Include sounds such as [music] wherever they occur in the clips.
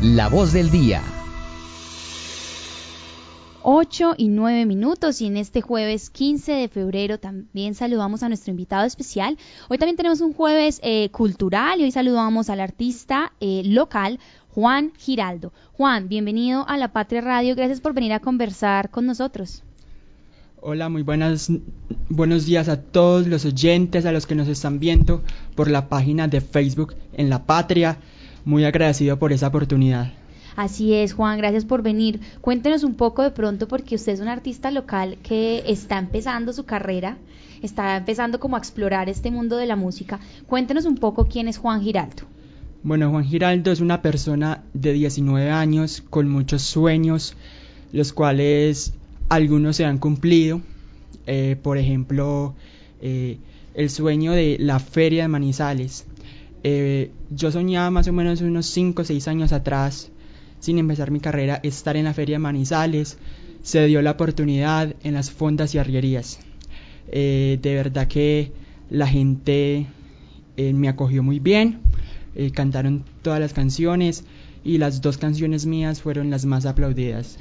La voz del día. 8 y 9 minutos y en este jueves 15 de febrero también saludamos a nuestro invitado especial. Hoy también tenemos un jueves eh, cultural y hoy saludamos al artista eh, local Juan Giraldo. Juan, bienvenido a La Patria Radio, gracias por venir a conversar con nosotros. Hola, muy buenas, buenos días a todos los oyentes, a los que nos están viendo por la página de Facebook en La Patria. Muy agradecido por esa oportunidad. Así es, Juan, gracias por venir. Cuéntenos un poco de pronto, porque usted es un artista local que está empezando su carrera, está empezando como a explorar este mundo de la música. Cuéntenos un poco quién es Juan Giraldo. Bueno, Juan Giraldo es una persona de 19 años con muchos sueños, los cuales algunos se han cumplido. Eh, por ejemplo, eh, el sueño de la feria de Manizales. Eh, yo soñaba más o menos unos 5 o 6 años atrás sin empezar mi carrera, estar en la Feria de Manizales. Se dio la oportunidad en las fondas y arrierías. Eh, de verdad que la gente eh, me acogió muy bien, eh, cantaron todas las canciones y las dos canciones mías fueron las más aplaudidas.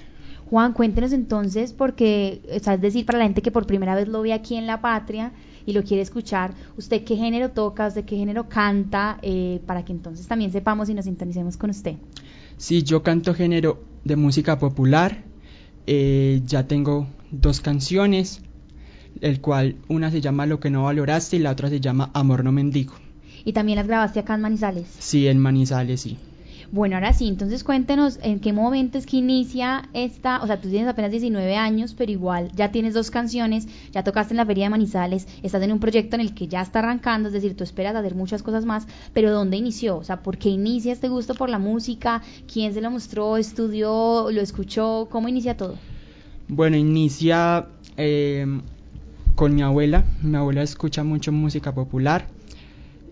Juan, cuéntenos entonces, porque, es decir, para la gente que por primera vez lo ve aquí en La Patria y lo quiere escuchar, ¿usted qué género toca, usted qué género canta, para que entonces también sepamos y nos sintonicemos con usted? Sí, yo canto género de música popular. Eh, ya tengo dos canciones, el cual una se llama Lo que no valoraste y la otra se llama Amor no mendigo. ¿Y también las grabaste acá en Manizales? Sí, en Manizales, sí. Bueno, ahora sí, entonces cuéntenos en qué momento es que inicia esta, o sea, tú tienes apenas 19 años, pero igual ya tienes dos canciones, ya tocaste en la Feria de Manizales, estás en un proyecto en el que ya está arrancando, es decir, tú esperas hacer muchas cosas más, pero ¿dónde inició? O sea, ¿por qué inicia este gusto por la música? ¿Quién se lo mostró? ¿Estudió? ¿Lo escuchó? ¿Cómo inicia todo? Bueno, inicia eh, con mi abuela, mi abuela escucha mucho música popular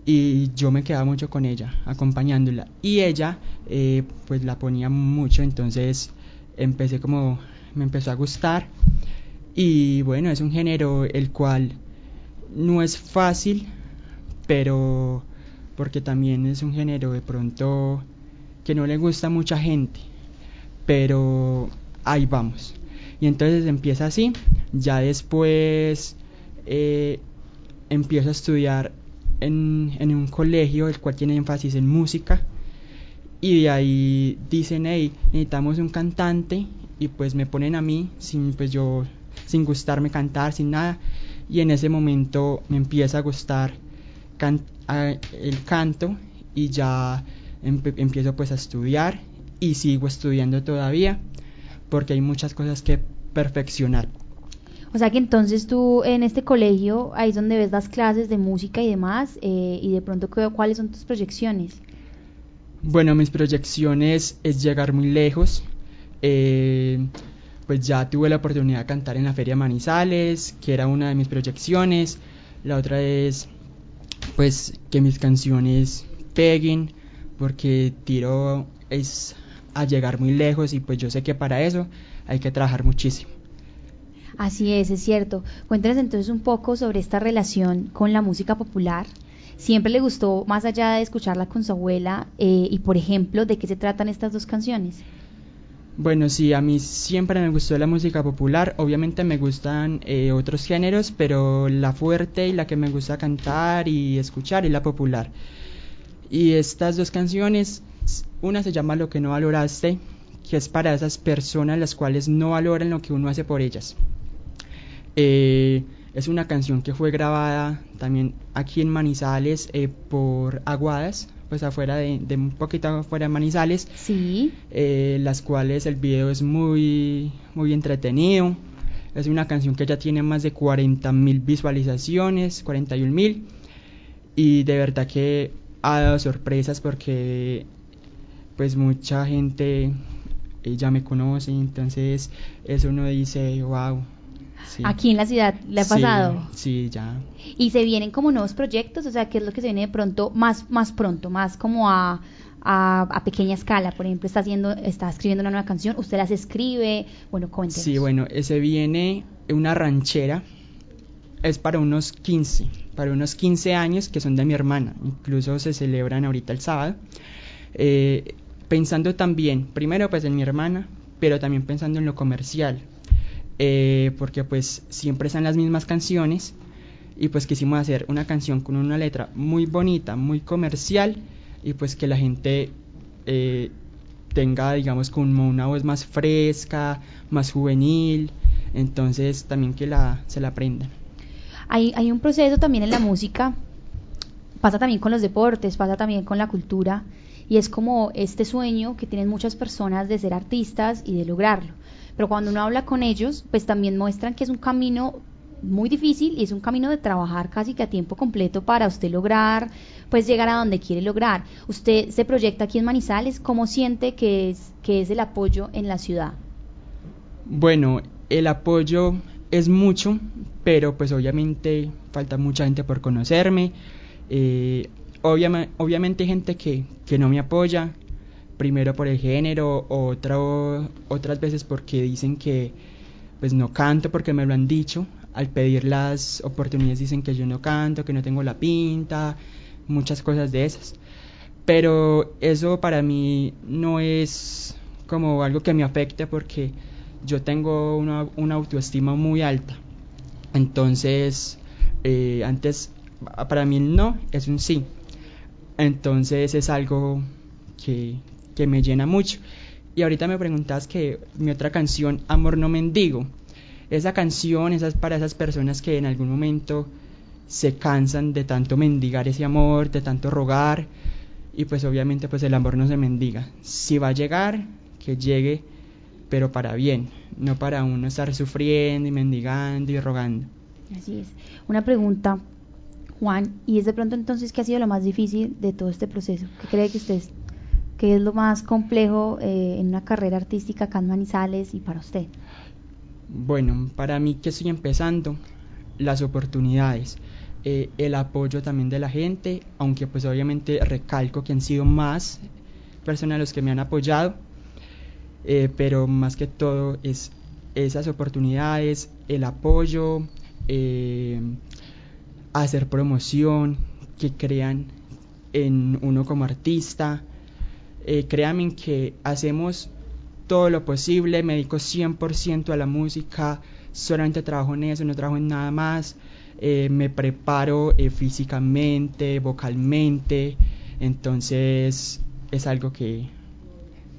y yo me quedaba mucho con ella, acompañándola. Y ella, eh, pues la ponía mucho, entonces empecé como, me empezó a gustar. Y bueno, es un género el cual no es fácil, pero porque también es un género de pronto que no le gusta a mucha gente, pero ahí vamos. Y entonces empieza así, ya después eh, empiezo a estudiar en, un colegio el cual tiene énfasis en música y de ahí dicen hey necesitamos un cantante y pues me ponen a mí sin pues yo sin gustarme cantar sin nada y en ese momento me empieza a gustar el canto y ya empiezo pues a estudiar y sigo estudiando todavía porque hay muchas cosas que perfeccionar o sea que entonces tú en este colegio, ahí es donde ves las clases de música y demás, eh, y de pronto cuáles son tus proyecciones. Bueno, mis proyecciones es llegar muy lejos. Eh, pues ya tuve la oportunidad de cantar en la Feria Manizales, que era una de mis proyecciones. La otra es pues que mis canciones peguen, porque tiro es a llegar muy lejos y pues yo sé que para eso hay que trabajar muchísimo. Así es, es cierto. Cuéntanos entonces un poco sobre esta relación con la música popular. ¿Siempre le gustó, más allá de escucharla con su abuela, eh, y por ejemplo, de qué se tratan estas dos canciones? Bueno, sí, a mí siempre me gustó la música popular. Obviamente me gustan eh, otros géneros, pero la fuerte y la que me gusta cantar y escuchar es la popular. Y estas dos canciones, una se llama Lo que no valoraste, que es para esas personas las cuales no valoran lo que uno hace por ellas. Eh, es una canción que fue grabada también aquí en Manizales eh, por Aguadas, pues afuera de, un poquito afuera de Manizales. Sí. Eh, las cuales el video es muy, muy entretenido. Es una canción que ya tiene más de 40 mil visualizaciones, 41 mil. Y de verdad que ha dado sorpresas porque pues mucha gente ya me conoce, entonces eso uno dice, wow, Aquí en la ciudad le ha pasado. Sí, ya. Y se vienen como nuevos proyectos, o sea, ¿qué es lo que se viene de pronto, más, más pronto, más como a, a, pequeña escala? Por ejemplo, está haciendo, está escribiendo una nueva canción, usted las escribe, bueno, cuéntenos. Sí, bueno, ese viene una ranchera, es para unos 15, para unos 15 años que son de mi hermana, incluso se celebran ahorita el sábado. Eh, pensando también, primero pues en mi hermana, pero también pensando en lo comercial, eh, porque pues siempre están las mismas canciones y pues quisimos hacer una canción con una letra muy bonita, muy comercial y pues que la gente eh, tenga digamos como una voz más fresca, más juvenil, entonces también que la, se la aprendan. Hay, hay un proceso también en la música, pasa también con los deportes, pasa también con la cultura y es como este sueño que tienen muchas personas de ser artistas y de lograrlo. Pero cuando uno habla con ellos, pues también muestran que es un camino muy difícil y es un camino de trabajar casi que a tiempo completo para usted lograr pues llegar a donde quiere lograr. Usted se proyecta aquí en Manizales, ¿cómo siente que es que es el apoyo en la ciudad? Bueno, el apoyo es mucho, pero pues obviamente falta mucha gente por conocerme. Eh, obviamente hay gente que, que no me apoya, primero por el género, otro, otras veces porque dicen que pues no canto porque me lo han dicho. Al pedir las oportunidades dicen que yo no canto, que no tengo la pinta, muchas cosas de esas. Pero eso para mí no es como algo que me afecte porque yo tengo una, una autoestima muy alta. Entonces, eh, antes, para mí el no es un sí. Entonces es algo que, que me llena mucho. Y ahorita me preguntas que mi otra canción, Amor no mendigo, esa canción es para esas personas que en algún momento se cansan de tanto mendigar ese amor, de tanto rogar, y pues obviamente pues el amor no se mendiga. Si va a llegar, que llegue, pero para bien, no para uno estar sufriendo y mendigando y rogando. Así es. Una pregunta, Juan, y es de pronto entonces qué ha sido lo más difícil de todo este proceso. ¿Qué cree que usted qué es lo más complejo eh, en una carrera artística acá en Manizales y para usted? Bueno, para mí que estoy empezando, las oportunidades, eh, el apoyo también de la gente, aunque pues obviamente recalco que han sido más personas los que me han apoyado, eh, pero más que todo es esas oportunidades, el apoyo, eh, hacer promoción, que crean en uno como artista. Eh, créanme que hacemos todo lo posible, me dedico 100% a la música, solamente trabajo en eso, no trabajo en nada más, eh, me preparo eh, físicamente, vocalmente, entonces es algo que,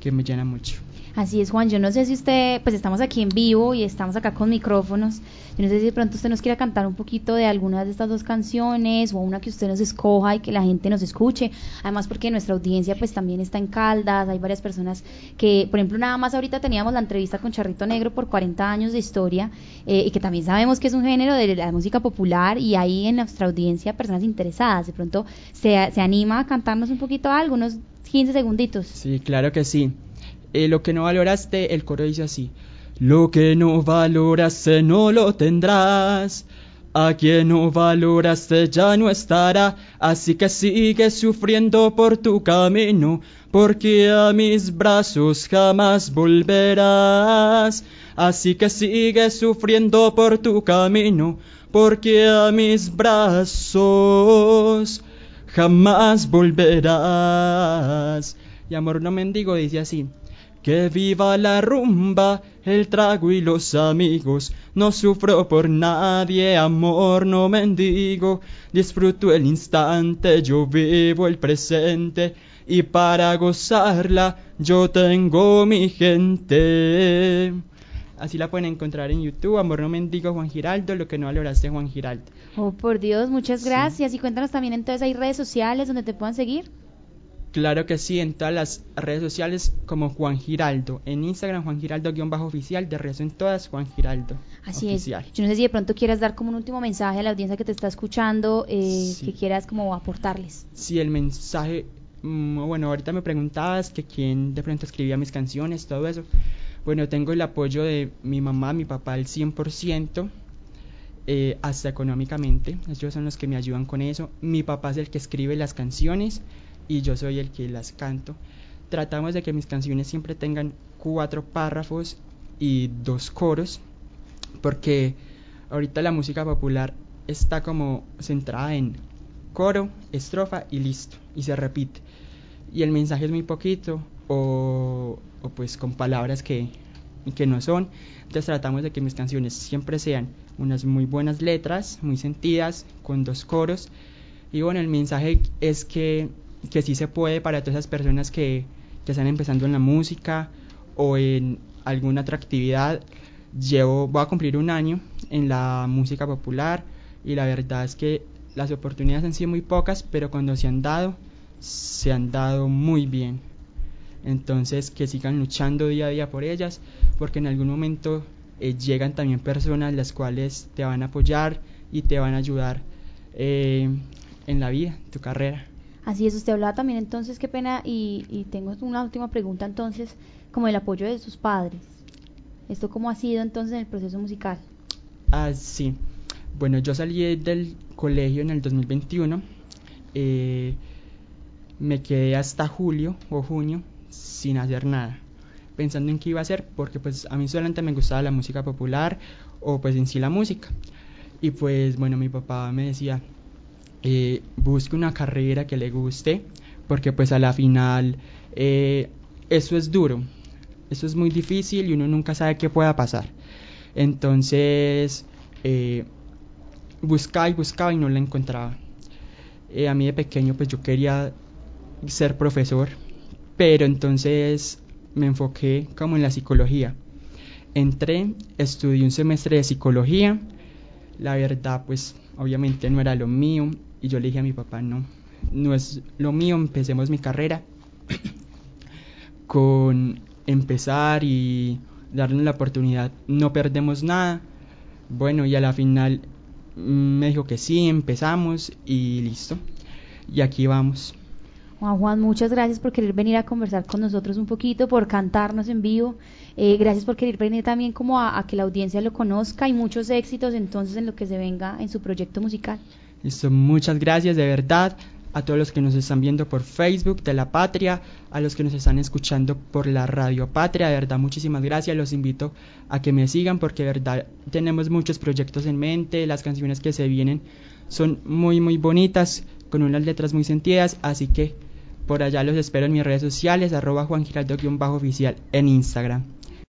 que me llena mucho. Así es, Juan. Yo no sé si usted, pues estamos aquí en vivo y estamos acá con micrófonos. Yo no sé si de pronto usted nos quiera cantar un poquito de algunas de estas dos canciones o una que usted nos escoja y que la gente nos escuche. Además, porque nuestra audiencia pues también está en Caldas. Hay varias personas que, por ejemplo, nada más ahorita teníamos la entrevista con Charrito Negro por 40 años de historia eh, y que también sabemos que es un género de la música popular y hay en nuestra audiencia personas interesadas. De pronto se, se anima a cantarnos un poquito algo, unos 15 segunditos. Sí, claro que sí. Eh, lo que no valoraste, el coro dice así. Lo que no valoraste no lo tendrás. A quien no valoraste ya no estará, así que sigue sufriendo por tu camino, porque a mis brazos jamás volverás. Así que sigue sufriendo por tu camino, porque a mis brazos jamás volverás. Y amor no mendigo dice así. Que viva la rumba, el trago y los amigos. No sufro por nadie, amor no mendigo. Disfruto el instante, yo vivo el presente. Y para gozarla, yo tengo mi gente. Así la pueden encontrar en YouTube, Amor no mendigo Juan Giraldo, lo que no valoraste Juan Giraldo. Oh, por Dios, muchas gracias. Y cuéntanos también entonces hay redes sociales donde te puedan seguir. Claro que sí, en todas las redes sociales como Juan Giraldo. En Instagram, Juan Giraldo-oficial. De resto, en todas, Juan Giraldo. Así es. Yo no sé si de pronto quieras dar como un último mensaje a la audiencia que te está escuchando, eh, que quieras como aportarles. Sí, el mensaje. Mm, bueno, ahorita me preguntabas que quién de pronto escribía mis canciones, todo eso. Bueno, tengo el apoyo de mi mamá, mi papá al 100%. Eh, hasta económicamente, ellos son los que me ayudan con eso. Mi papá es el que escribe las canciones y yo soy el que las canto. Tratamos de que mis canciones siempre tengan cuatro párrafos y dos coros, porque ahorita la música popular está como centrada en coro, estrofa y listo, y se repite. Y el mensaje es muy poquito, o, o pues con palabras que, que no son. Entonces tratamos de que mis canciones siempre sean unas muy buenas letras, muy sentidas, con dos coros. Y bueno, el mensaje es que, que sí se puede para todas esas personas que, que están empezando en la música o en alguna otra actividad. Llevo, voy a cumplir un año en la música popular y la verdad es que las oportunidades han sido muy pocas, pero cuando se han dado, se han dado muy bien. Entonces que sigan luchando día a día por ellas, porque en algún momento eh, llegan también personas las cuales te van a apoyar y te van a ayudar eh, en la vida, en tu carrera. Así es, usted hablaba también entonces, qué pena, y, tengo una última pregunta entonces, como el apoyo de sus padres. ¿Esto cómo ha sido entonces en el proceso musical? Ah, sí. Bueno, yo salí del colegio en el 2021. Eh, me quedé hasta julio o junio sin hacer nada, pensando en qué iba a hacer, porque pues a mí solamente me gustaba la música popular o pues en sí la música. Y pues bueno, mi papá me decía, eh, busque una carrera que le guste, porque pues a la final eh, eso es duro, eso es muy difícil y uno nunca sabe qué pueda pasar. Entonces, eh, buscaba y buscaba y no la encontraba. Eh, a mí de pequeño pues yo quería ser profesor, pero entonces me enfoqué como en la psicología. Entré, estudié un semestre de psicología, la verdad pues obviamente no era lo mío y yo le dije a mi papá no, no es lo mío, empecemos mi carrera [clears throat] con empezar y darnos la oportunidad, no perdemos nada. Bueno, y a la final me dijo que sí, empezamos y listo. Y aquí vamos. Juan Juan, muchas gracias por querer venir a conversar con nosotros un poquito, por cantarnos en vivo. Eh, gracias por querer venir también como a, a, que la audiencia lo conozca y muchos éxitos entonces en lo que se venga en su proyecto musical. Listo, muchas gracias de verdad a todos los que nos están viendo por Facebook de la Patria, a los que nos están escuchando por la Radio Patria, de verdad muchísimas gracias, los invito a que me sigan porque de verdad tenemos muchos proyectos en mente, las canciones que se vienen son muy muy bonitas, con unas letras muy sentidas, así que por allá los espero en mis redes sociales, arroba Juan Giraldo-oficial en Instagram.